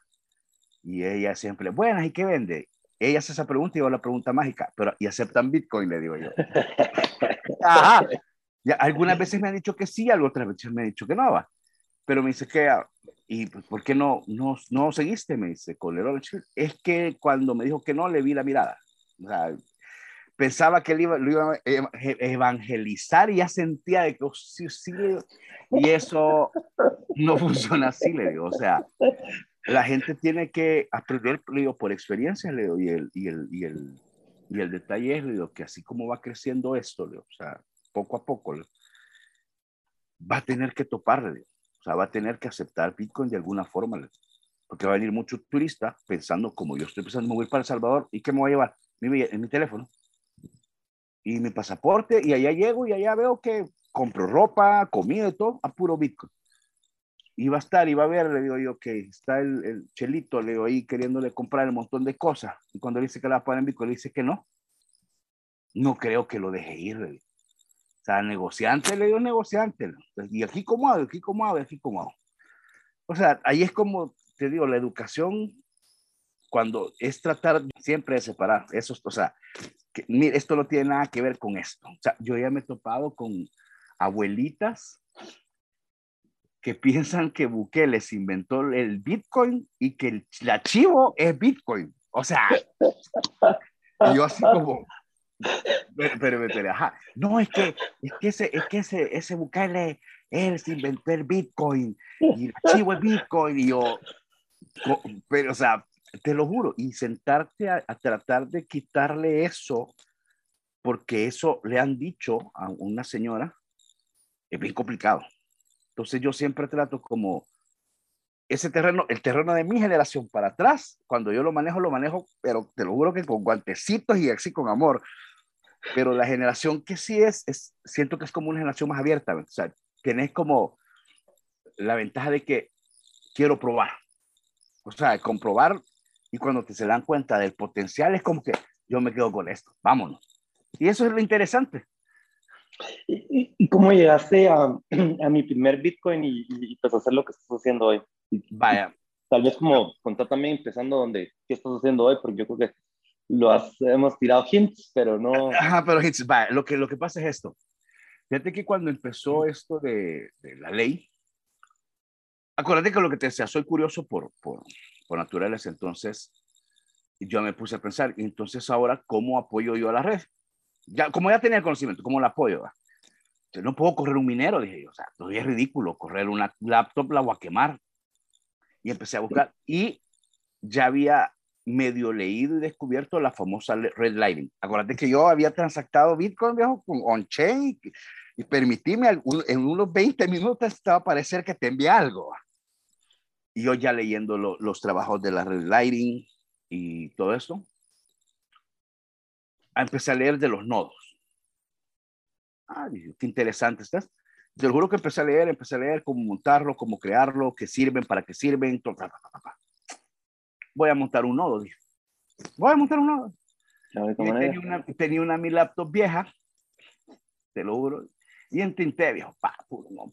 Y ella siempre, buenas, ¿y qué vende? Ella hace esa pregunta y yo la pregunta mágica, pero ¿y aceptan Bitcoin? Le digo yo. Ajá. Ya, algunas veces me han dicho que sí, otras veces me han dicho que no va. Pero me dice que, ah, ¿y pues, por qué no, no, no seguiste? Me dice, con el Es que cuando me dijo que no, le vi la mirada. O sea, pensaba que él iba, lo iba a evangelizar y ya sentía de que oh, sí, sí, y eso no funciona así, le digo. O sea, la gente tiene que aprender, digo, por experiencia, le digo, y el, y el, y el, y el detalle es, le digo, que así como va creciendo esto, le digo, o sea, poco a poco, va a tener que toparle, o sea, va a tener que aceptar Bitcoin de alguna forma, porque va a venir mucho turista pensando, como yo estoy pensando, me voy para El Salvador, ¿y qué me voy a llevar? Mi, en mi teléfono y mi pasaporte, y allá llego y allá veo que compro ropa, comida y todo, a puro Bitcoin. Va a estar, va a ver, le digo yo, que está el, el, chelito, le digo ahí queriéndole comprar un montón de cosas. Y cuando dice que la va a pagar en Bitcoin, le dice que no. No creo que lo deje ir, le digo. O sea, negociante, le digo negociante. Y aquí como hago, aquí como hago, aquí como hago. O sea, ahí es como, te digo, la educación, cuando es tratar siempre de separar. Eso, o sea, que, mire, esto no tiene nada que ver con esto. O sea, yo ya me he topado con abuelitas que piensan que Bukele se inventó el Bitcoin y que el, el archivo es Bitcoin. O sea, yo así como, pero, pero, pero, ajá. No, es que, es que ese, es que ese, ese Bukele, él se inventó el Bitcoin y el archivo es Bitcoin y yo, pero, o sea, te lo juro, y sentarte a, a, tratar de quitarle eso, porque eso le han dicho a una señora, es bien complicado. Entonces yo siempre trato como ese terreno, el terreno de mi generación para atrás, cuando yo lo manejo, lo manejo, pero te lo juro que con guantecitos y así con amor, pero la generación que sí es, es siento que es como una generación más abierta, o sea, tenés como la ventaja de que quiero probar, o sea, comprobar y cuando te se dan cuenta del potencial es como que yo me quedo con esto, vámonos. Y eso es lo interesante. ¿Y, y cómo llegaste a, a, mi primer Bitcoin y, y, pues hacer lo que estás haciendo hoy? Vaya. Tal vez como contar también empezando donde, ¿qué estás haciendo hoy? Porque yo creo que lo has, hemos tirado hints, pero no. Ajá, pero hints, va, lo que, lo que pasa es esto. Fíjate que cuando empezó esto de, de la ley, acuérdate que lo que te decía, soy curioso por, por, por naturaleza, entonces yo me puse a pensar, entonces ahora, ¿cómo apoyo yo a la red? Ya, como ya tenía conocimiento, ¿cómo la apoyo? No puedo correr un minero, dije yo, o sea, es ridículo, correr una laptop la voy a quemar. Y empecé a buscar, y ya había medio leído y descubierto la famosa red lighting. Acuérdate que yo había transactado Bitcoin, viejo, con on-chain, y, permitíme, en unos 20 minutos estaba a parecer que te envié algo. Y yo ya leyendo los trabajos de la red lighting y todo esto, empecé a leer de los nodos. Ah, qué interesante estás. Te lo juro que empecé a leer, empecé a leer cómo montarlo, cómo crearlo, qué sirven, para qué sirven. Voy a montar un nodo, dije. Voy a montar un nodo. Tenía una, tenía una mi laptop vieja, te lo juro, y intenté, viejo, pa,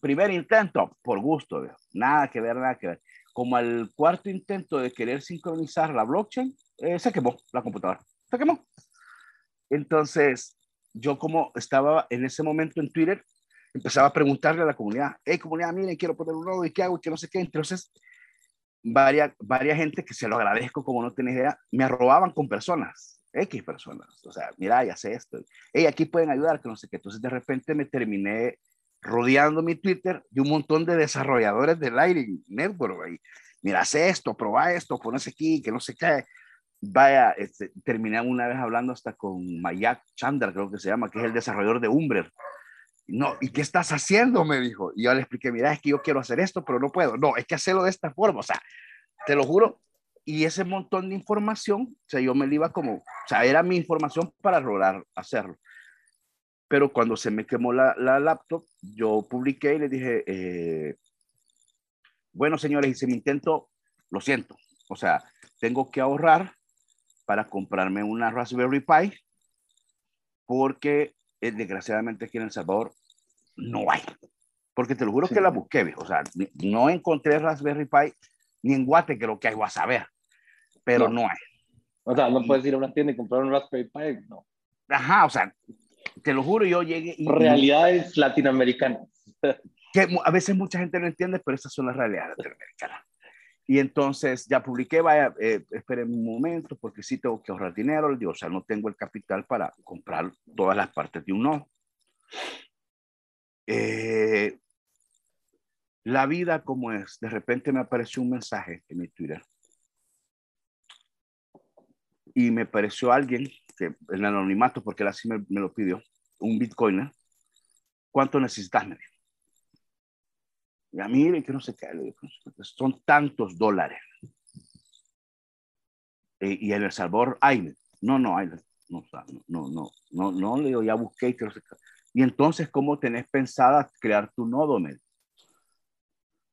primer intento, por gusto, viejo. nada que ver, nada que ver como al cuarto intento de querer sincronizar la blockchain, eh, se quemó la computadora, se quemó. Entonces, yo como estaba en ese momento en Twitter, empezaba a preguntarle a la comunidad, hey comunidad, miren, quiero poner un nodo y qué hago y que no sé qué. Entonces, varias, varias gente que se lo agradezco como no tenés idea, me arrobaban con personas, X personas. O sea, mira, ya sé esto. Hey, aquí pueden ayudar, que no sé qué. Entonces, de repente me terminé rodeando mi Twitter de un montón de desarrolladores de Lightning Network. Ahí. Mira, haz esto, prueba esto, pones aquí, que no sé qué. Vaya, este, una vez hablando hasta con Mayak Chandra, creo que se llama, que es el desarrollador de Umbrel. No, ¿y qué estás haciendo? Me dijo. Y yo le expliqué, mira, es que yo quiero hacer esto, pero no puedo. No, es que hacerlo de esta forma. O sea, te lo juro. Y ese montón de información, o sea, yo me iba como, o sea, era mi información para lograr hacerlo pero cuando se me quemó la, la laptop, yo publiqué y le dije, eh, bueno, señores, hice mi intento, lo siento. O sea, tengo que ahorrar para comprarme una Raspberry Pi porque eh, desgraciadamente aquí en El Salvador no hay. Porque te lo juro que la busqué, o sea, no encontré Raspberry Pi ni en Guate, lo que hay voy a saber, pero no, hay. O sea, no puedes ir a una tienda y comprar un Raspberry Pi, no. Ajá, o sea, te lo juro, yo llegué. Y, realidades latinoamericanas. Que a veces mucha gente no entiende, pero esas son las realidades latinoamericanas. Y entonces ya publiqué, vaya, eh, esperen un momento, porque sí tengo que ahorrar dinero. Digo, o sea, no tengo el capital para comprar todas las partes de un nodo. Eh, la vida como es, de repente me apareció un mensaje en mi Twitter. Y me apareció alguien en el anonimato, porque él así me, lo pidió, un bitcoiner, ¿cuánto necesitas? Me dijo. Ya mire, que no sé qué, son tantos dólares. Y en El Salvador hay, no, no hay, no, no, no, no, no, le digo, ya busqué, que no sé qué. Y entonces, ¿cómo tenés pensada crear tu nodo? Me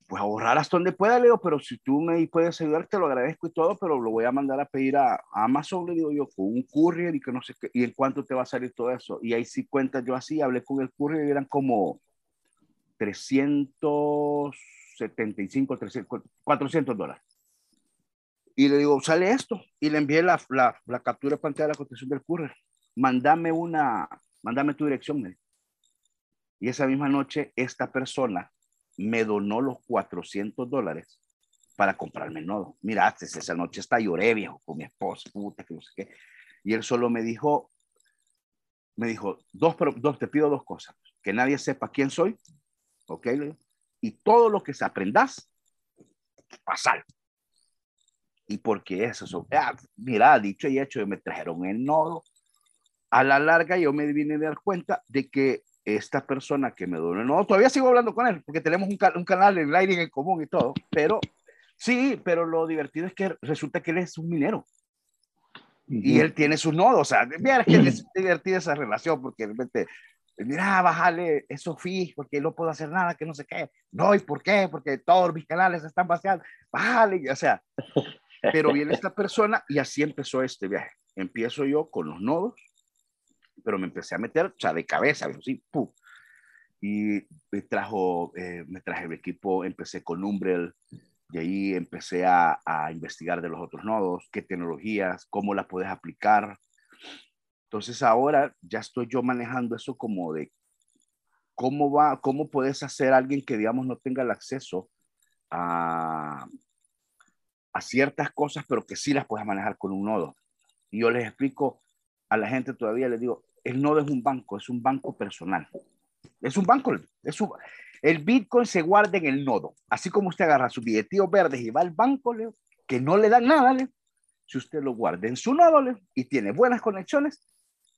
pues ahorrar hasta donde pueda, Leo, pero si tú me puedes ayudar, te lo agradezco y todo, pero lo voy a mandar a pedir a, Amazon, le digo yo, con un courier y que no sé qué, y en cuánto te va a salir todo eso. Y ahí sí cuenta yo así, hablé con el courier y eran como 375, 300, 400 dólares. Y le digo, sale esto. Y le envié la, la, la captura de pantalla de la cotización del courier. Mándame una, mándame tu dirección. Y esa misma noche, esta persona me donó los 400 dólares para comprarme el nodo. Mira, esa noche está lloré, viejo, con mi esposa, puta, que no sé qué. Y él solo me dijo, me dijo, dos, dos, te pido dos cosas. Que nadie sepa quién soy, ¿ok? Y todo lo que se aprendas, pasar. Y porque eso, ah, mira, dicho y hecho, me trajeron el nodo. A la larga yo me vine a dar cuenta de que esta persona que me duele, no, todavía sigo hablando con él, porque tenemos un, un canal en Lighting en común y todo, pero sí, pero lo divertido es que resulta que él es un minero. Y él tiene sus nodos, o sea, mira, que es divertida esa relación, porque de repente, mira, bájale eso fijo, porque no puedo hacer nada, que no sé qué. No, ¿y por qué? Porque todos mis canales están vaciados. Bájale, o sea, pero viene esta persona y así empezó este viaje. Empiezo yo con los nodos, pero me empecé a meter, o sea, de cabeza, así, ¡pum! Y me, trajo, eh, me traje el equipo, empecé con Umbrel, y ahí empecé a, a, investigar de los otros nodos, qué tecnologías, cómo las puedes aplicar. Entonces ahora ya estoy yo manejando eso como de cómo va, cómo puedes hacer alguien que, digamos, no tenga el acceso a, a ciertas cosas, pero que sí las puedes manejar con un nodo. Y yo les explico a la gente todavía, les digo, el nodo es un banco, es un banco personal. Es un banco, es el Bitcoin se guarda en el nodo. Así como usted agarra sus billetillos verdes y va al banco, que no le dan nada, si usted lo guarda en su nodo y tiene buenas conexiones,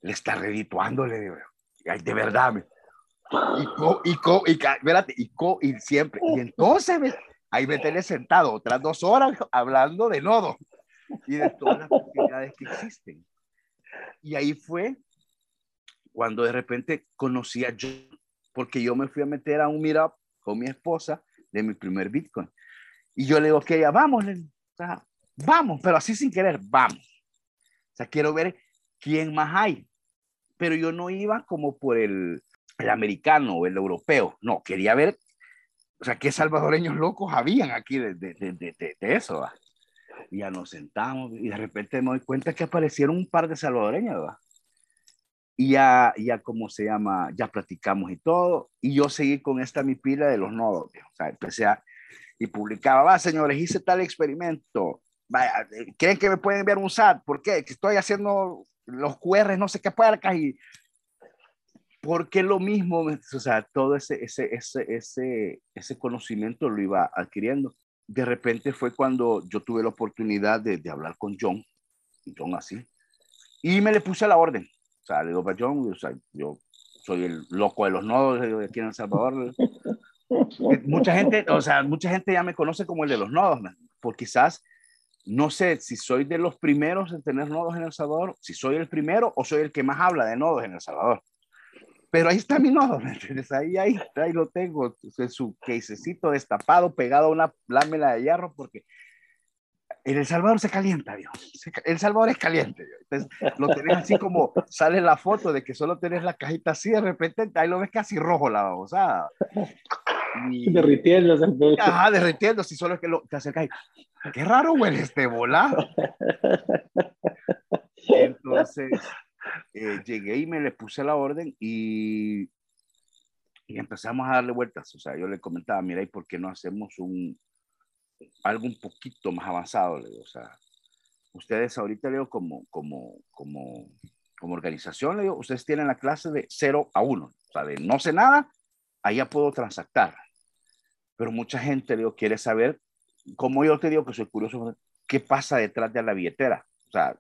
le está redituando, le digo, de verdad. Y, co, y, co, y, espérate, y, co, y siempre. Y entonces, ahí me tenés sentado otras dos horas hablando de nodo y de todas las posibilidades que existen. Y ahí fue cuando de repente conocí a John, porque yo me fui a meter a un meetup con mi esposa de mi primer Bitcoin. Y yo le digo que ella, vamos, vamos, pero así sin querer, vamos. O sea, quiero ver quién más hay. Pero yo no iba como por el, el americano o el europeo, no, quería ver, o sea, qué salvadoreños locos habían aquí de, de, de, de eso. ¿va? Y ya nos sentamos y de repente me doy cuenta que aparecieron un par de salvadoreños. ¿va? Y ya, ya, ¿cómo se llama? Ya platicamos y todo. Y yo seguí con esta mi pila de los nodos. O sea, empecé a, y publicaba, va, señores, hice tal experimento. Vaya, ¿creen que me pueden enviar un SAT? ¿Por qué? Que estoy haciendo los QR, no sé qué puercas y porque lo mismo, o sea, todo ese, ese, ese, ese, ese conocimiento lo iba adquiriendo. De repente fue cuando yo tuve la oportunidad de, de hablar con John, John así, y me le puse a la orden. O sea, le digo para John, o sea, yo soy el loco de los nodos de aquí en El Salvador. mucha gente, o sea, mucha gente ya me conoce como el de los nodos, por quizás no sé si soy de los primeros en tener nodos en El Salvador, si soy el primero o soy el que más habla de nodos en El Salvador. Pero ahí está mi nodo, ¿me entiendes? Ahí, ahí, ahí lo tengo, en su casecito destapado, pegado a una lámina de hierro, porque en El Salvador se calienta, Dios. El Salvador es caliente, Dios. Entonces, lo tenés así como sale la foto de que solo tenés la cajita así, de repente ahí lo ves casi rojo la babosada. Y, derritiéndose. Ajá, derritiendo, si solo es que lo, te acercas y, qué raro huele este volado. Entonces, eh, llegué y me le puse la orden y, y empezamos a darle vueltas. O sea, yo le comentaba, mira, ¿y por qué no hacemos un, algo un poquito más avanzado? Le digo, o sea, ustedes ahorita, le digo, como, como, como, como organización, le digo, ustedes tienen la clase de 0 a 1, o sea, de no sé nada, allá puedo transactar. Pero mucha gente, digo, quiere saber, como yo te digo que soy curioso, qué pasa detrás de la billetera. O sea,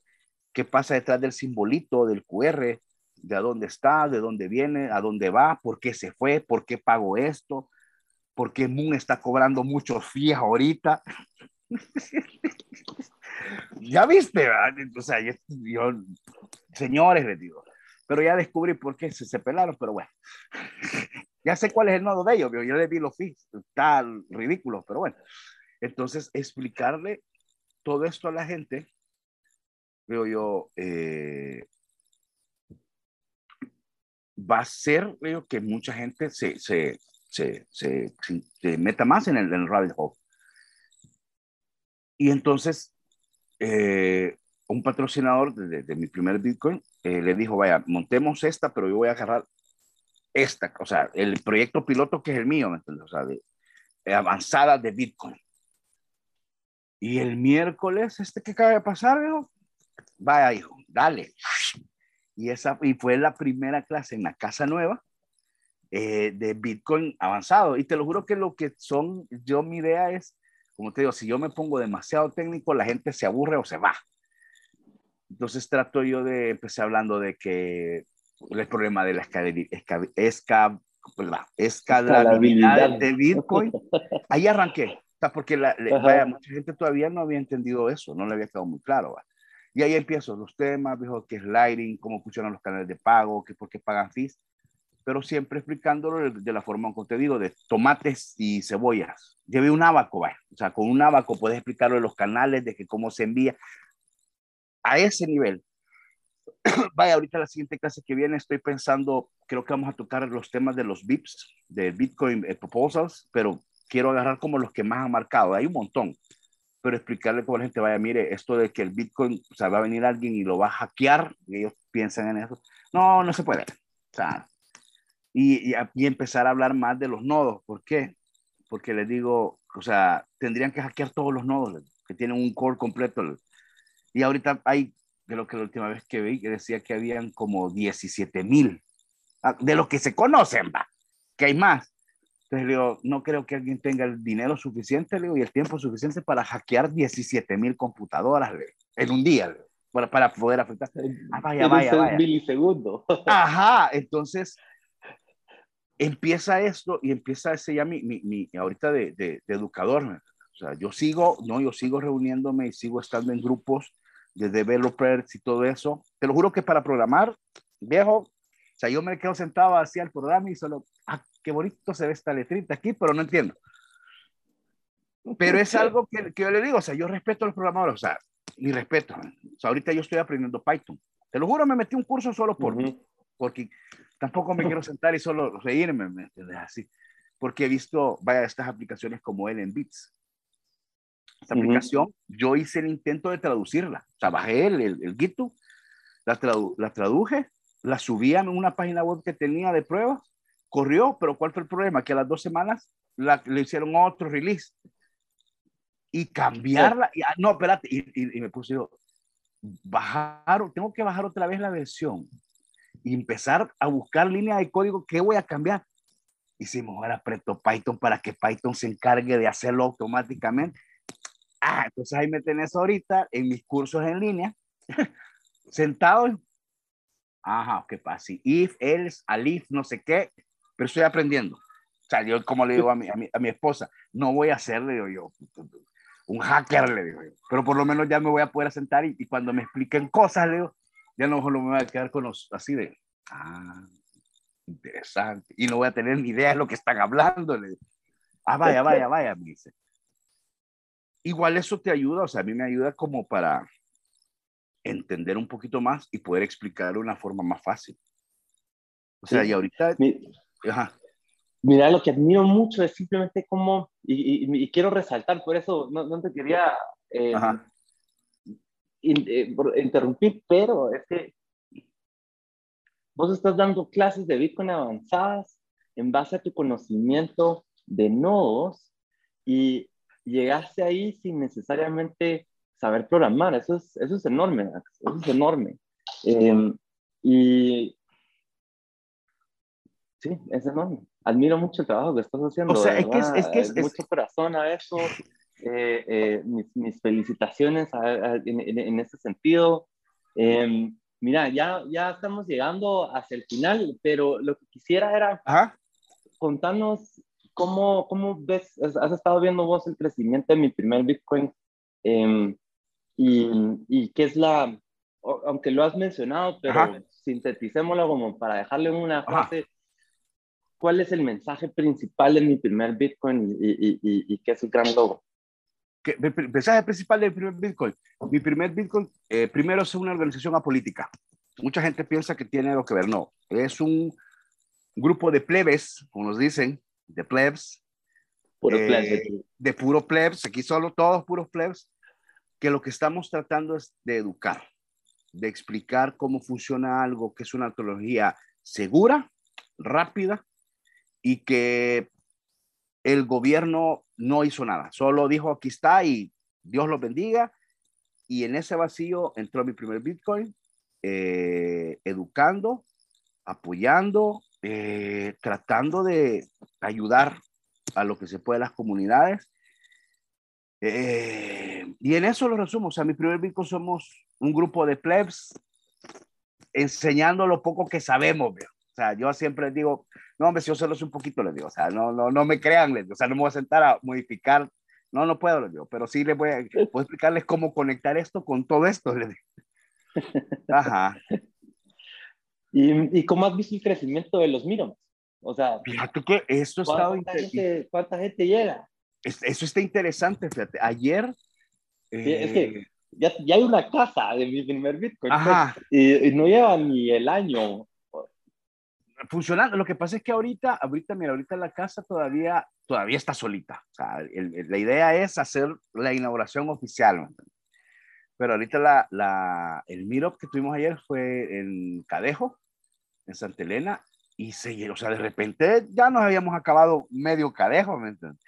qué pasa detrás del simbolito, del QR, de dónde está, de dónde viene, a dónde va, por qué se fue, por qué pago esto, por qué Moon está cobrando muchos fees ahorita. ya viste, o sea, yo, señores, les digo, pero ya descubrí por qué se, se pelaron, pero bueno, ya sé cuál es el nodo de ellos, yo les vi los fees, está ridículo, pero bueno. Entonces, explicarle todo esto a la gente veo yo, eh, va a ser, veo que mucha gente se, se, se, se, meta más en el, en el rabbit hole. Y entonces, eh, un patrocinador de, de, mi primer Bitcoin eh, le dijo, vaya, montemos esta, pero yo voy a agarrar esta, o sea, el proyecto piloto que es el mío, ¿me entiendes? O sea, de, avanzada de Bitcoin. Y el miércoles, este que acaba de pasar, veo, vaya hijo, dale. Y, esa, y fue la primera clase en la casa nueva eh, de Bitcoin avanzado. Y te lo juro que lo que son, yo mi idea es, como te digo, si yo me pongo demasiado técnico, la gente se aburre o se va. Entonces trato yo de, empecé hablando de que el problema de la escalabilidad de Bitcoin, ahí arranqué. porque la, vaya, mucha gente todavía no había entendido eso, no le había quedado muy claro. Y ahí empiezo los temas, dijo que es lighting, cómo funcionan los canales de pago, que por qué pagan fees, pero siempre explicándolo de, la forma como te digo, de tomates y cebollas. Llevé un abaco, vaya. o sea, con un abaco puedes explicarlo de los canales, de que cómo se envía. A ese nivel. vaya, ahorita la siguiente clase que viene estoy pensando, creo que vamos a tocar los temas de los VIPs, de Bitcoin eh, Proposals, pero quiero agarrar como los que más han marcado. Hay un montón pero explicarle a la gente, vaya, mire, esto de que el Bitcoin, o sea, va a venir alguien y lo va a hackear, y ellos piensan en eso. No, no se puede. O sea, y, y, y, empezar a hablar más de los nodos. ¿Por qué? Porque les digo, o sea, tendrían que hackear todos los nodos que tienen un core completo. Y ahorita hay, lo que la última vez que vi, que decía que habían como 17 mil, ah, de lo que se conocen, va, que hay más. Entonces le digo, no creo que alguien tenga el dinero suficiente, le digo, y el tiempo suficiente para hackear 17 mil computadoras le, en un día, para, para poder afectar. Ah, vaya, vaya, vaya. milisegundo. Ajá, entonces empieza esto y empieza ese ya mi, mi, mi ahorita de, de, de, educador. O sea, yo sigo, no, yo sigo reuniéndome y sigo estando en grupos de developers y todo eso. Te lo juro que para programar, viejo, o sea, yo me quedo sentado hacia el programa y solo, ah, qué bonito se ve esta letrita aquí, pero no entiendo. Pero es algo que, que yo le digo, o sea, yo respeto a los programadores, o sea, mi respeto. O sea, ahorita yo estoy aprendiendo Python. Te lo juro, me metí un curso solo por, uh -huh. porque Tampoco me quiero sentar y solo reírme, ¿me entiendes? Así. Porque he visto, vaya, estas aplicaciones como el en Bits. Esta uh -huh. aplicación, yo hice el intento de traducirla. O sea, bajé el, el, el GitHub, la, tradu la traduje, la subí a una página web que tenía de pruebas, corrió, pero ¿cuál fue el problema? Que a las dos semanas la, le hicieron otro release. Y cambiarla, y, ah, no, espérate, y, y, y me puse yo, bajar, tengo que bajar otra vez la versión y empezar a buscar línea de código, ¿qué voy a cambiar? Hicimos ahora aprieto Python para que Python se encargue de hacerlo automáticamente. Ah, entonces ahí me tenés ahorita en mis cursos en línea, sentado. Ajá, ¿qué pasa? If, else, alif, no sé qué, pero estoy aprendiendo. O sea, yo como le digo a mi, a mi, a mi esposa, no voy a ser, le digo yo, un hacker, le digo yo, pero por lo menos ya me voy a poder sentar y, y cuando me expliquen cosas, le digo, ya no me voy a quedar con los así de, ah, interesante, y no voy a tener ni idea de lo que están hablando. Le ah, vaya, vaya, vaya, me dice. Igual eso te ayuda, o sea, a mí me ayuda como para entender un poquito más y poder explicar de una forma más fácil. O sea, sí. y ahorita... Mi, ajá. Mira, lo que admiro mucho es simplemente cómo, y, y, y quiero resaltar, por eso no, no te quería eh, eh, interrumpir, pero es que vos estás dando clases de Bitcoin avanzadas en base a tu conocimiento de nodos y llegaste ahí sin necesariamente saber programar. Eso es, eso es enorme, eso es enorme. Eh, y sí, es enorme. Admiro mucho el trabajo que estás haciendo. O sea, es que es, es, que es, es mucho corazón a eso. Eh, eh, mis, mis, felicitaciones a, a, en, en, en, ese sentido. Eh, mira, ya, ya estamos llegando hacia el final, pero lo que quisiera era Ajá. contarnos cómo, cómo ves, has estado viendo vos el crecimiento de mi primer Bitcoin em, y, y qué es la, aunque lo has mencionado, pero Ajá. sinteticémoslo como para dejarle una frase. ¿Cuál es el mensaje principal de mi primer Bitcoin y, y, y, qué es el gran logro? que, el mensaje principal del primer Bitcoin. Mi primer Bitcoin, eh, primero es una organización apolítica. Mucha gente piensa que tiene algo que ver. No, es un grupo de plebes, como nos dicen, de plebs. Puro eh, plebs. De puro plebs, aquí solo todos puros plebs, que lo que estamos tratando es de educar, de explicar cómo funciona algo que es una tecnología segura, rápida y que el gobierno no hizo nada, solo dijo aquí está y Dios los bendiga. Y en ese vacío entró mi primer Bitcoin, eh, educando, apoyando, eh, tratando de ayudar a lo que se puede las comunidades. Eh, y en eso lo resumo. O sea, mi primer Bitcoin somos un grupo de plebs enseñando lo poco que sabemos. O sea, yo siempre digo, no, hombre, si yo solo soy un poquito, les digo, o sea, no, no, no me crean, les digo, o sea, no me voy a sentar a modificar, no, no puedo, les digo, pero sí les voy a, voy a explicarles cómo conectar esto con todo esto, les digo. Ajá. ¿Y, ¿Y, cómo has visto el crecimiento de los Miroms? O sea, fíjate que esto está ¿cuánta, gente, ¿cuánta gente llega? Eso está interesante, fíjate. Ayer. Sí, eh... es que ya, ya, hay una casa de mi primer Bitcoin. Ajá. Pues, y, y, no lleva ni el año funcionando. Lo que pasa es que ahorita, ahorita, mira, ahorita la casa todavía, todavía está solita. O sea, el, el, la idea es hacer la inauguración oficial. Pero ahorita la, la, el meetup que tuvimos ayer fue en Cadejo, en Santa Elena, y se, o sea, de repente ya nos habíamos acabado medio cadejo, ¿me entiendes?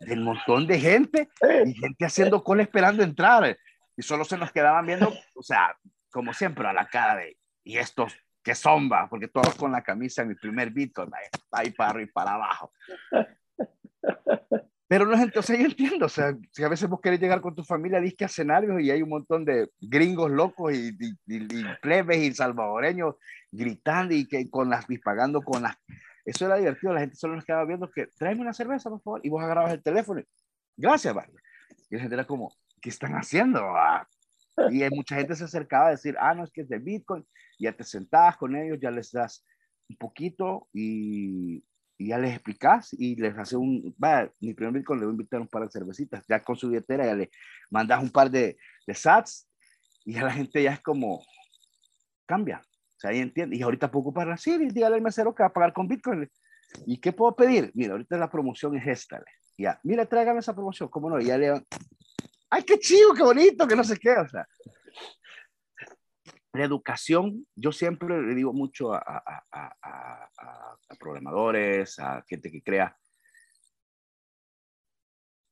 Del montón de gente y gente haciendo cola esperando entrar. Y solo se nos quedaban viendo, o sea, como siempre, a la cara de, ¿y estos qué son, va? Porque todos con la camisa mi primer Bitcoin, ahí para arriba y para abajo. Pero no, o sea, yo entiendo, o sea, si a veces vos querés llegar con tu familia, disque a escenarios y hay un montón de gringos locos y, plebes y salvadoreños gritando y que con las, y pagando con las, eso era divertido, la gente solo nos quedaba viendo que, tráeme una cerveza, por favor, y vos agarrabas el teléfono, gracias, vale. Y la gente era como, ¿qué están haciendo? Y mucha gente se acercaba a decir, ah, no, es que es de Bitcoin, ya te sentabas con ellos, ya les das un poquito y, y ya les explicas y les hace un, va, mi primer Bitcoin le voy a invitar un par de cervecitas, ya con su billetera ya le mandas un par de, de sats y ya la gente ya es como, cambia, o sea, ahí entiende, y ahorita puedo ocupar, sí, dígale al mesero que va a pagar con Bitcoin, ¿y qué puedo pedir? Mira, ahorita la promoción es esta, ya, mira, tráigame esa promoción, ¿cómo no? Y ya le, ay, qué chido, qué bonito, que no sé qué, o sea, la educación, yo siempre le digo mucho a, a, a, a, programadores, a gente que crea,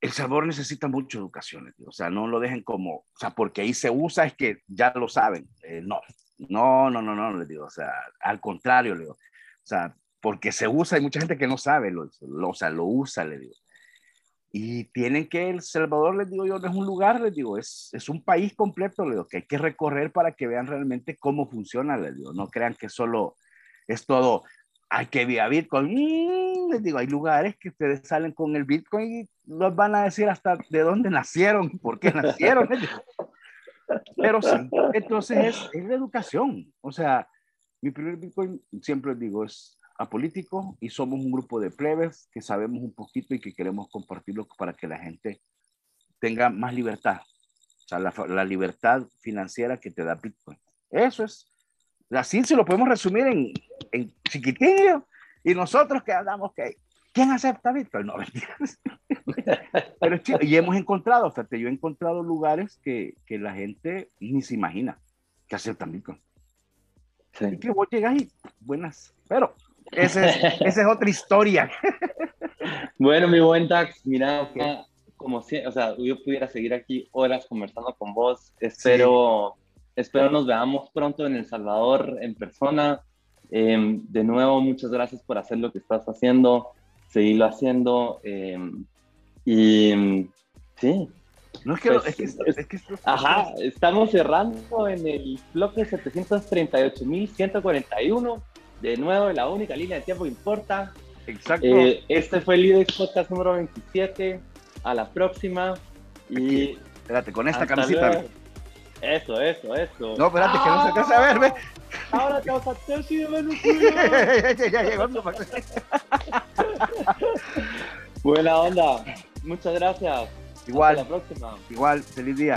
el sabor necesita mucha educación, o sea, no lo dejen como, o sea, porque ahí se usa es que ya lo saben, eh, no, no, no, no, no, les digo, o sea, al contrario, le digo, o sea, porque se usa, hay mucha gente que no sabe, lo, o sea, lo usa, le digo, y tienen que, El Salvador, les digo yo, no es un lugar, les digo, es, es un país completo, les digo, que hay que recorrer para que vean realmente cómo funciona, les digo, no crean que solo es todo, hay que vía Bitcoin, mm, les digo, hay lugares que ustedes salen con el Bitcoin y los van a decir hasta de dónde nacieron, por qué nacieron, pero sí, entonces es, es la educación, o sea, mi primer Bitcoin, siempre les digo, es apolítico y somos un grupo de plebes que sabemos un poquito y que queremos compartirlo para que la gente tenga más libertad. O sea, la, libertad financiera que te da Bitcoin. Eso es. Así se lo podemos resumir en, en chiquitillo. Y nosotros que hablamos que, ¿quién acepta Bitcoin? No, Pero y hemos encontrado, fíjate, yo he encontrado lugares que, que la gente ni se imagina que aceptan Bitcoin. Y que vos llegas y buenas. Pero esa es, otra historia. Bueno, mi buen Dax, mira, como si, o sea, yo pudiera seguir aquí horas conversando con vos. Espero, espero nos veamos pronto en El Salvador en persona. Em, de nuevo, muchas gracias por hacer lo que estás haciendo, seguirlo haciendo. Em, y sí. No es que, pues, es que, ajá, estamos cerrando en el bloque 738.141 de nuevo, la única línea de tiempo que importa. Exacto. Eh, este fue el Lidex Podcast número 27. A la próxima. Y. Espérate, con esta camiseta. Eso, eso, eso. No, espérate, que no se alcanza a ver, ve. Ahora te vas a hacer Ya llegó Buena onda. Muchas gracias. Igual. Hasta la próxima. Igual. Feliz día.